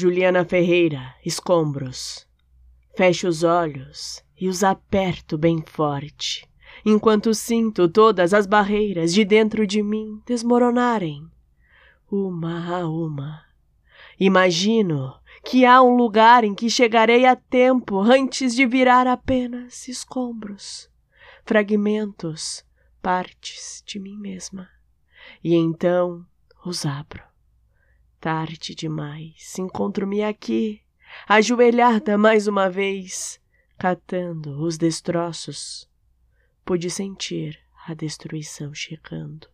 Juliana Ferreira, escombros. Fecho os olhos e os aperto bem forte, enquanto sinto todas as barreiras de dentro de mim desmoronarem, uma a uma. Imagino que há um lugar em que chegarei a tempo antes de virar apenas escombros, fragmentos, partes de mim mesma. E então os abro. Tarde demais, encontro-me aqui, ajoelhada mais uma vez, catando os destroços. Pude sentir a destruição chegando.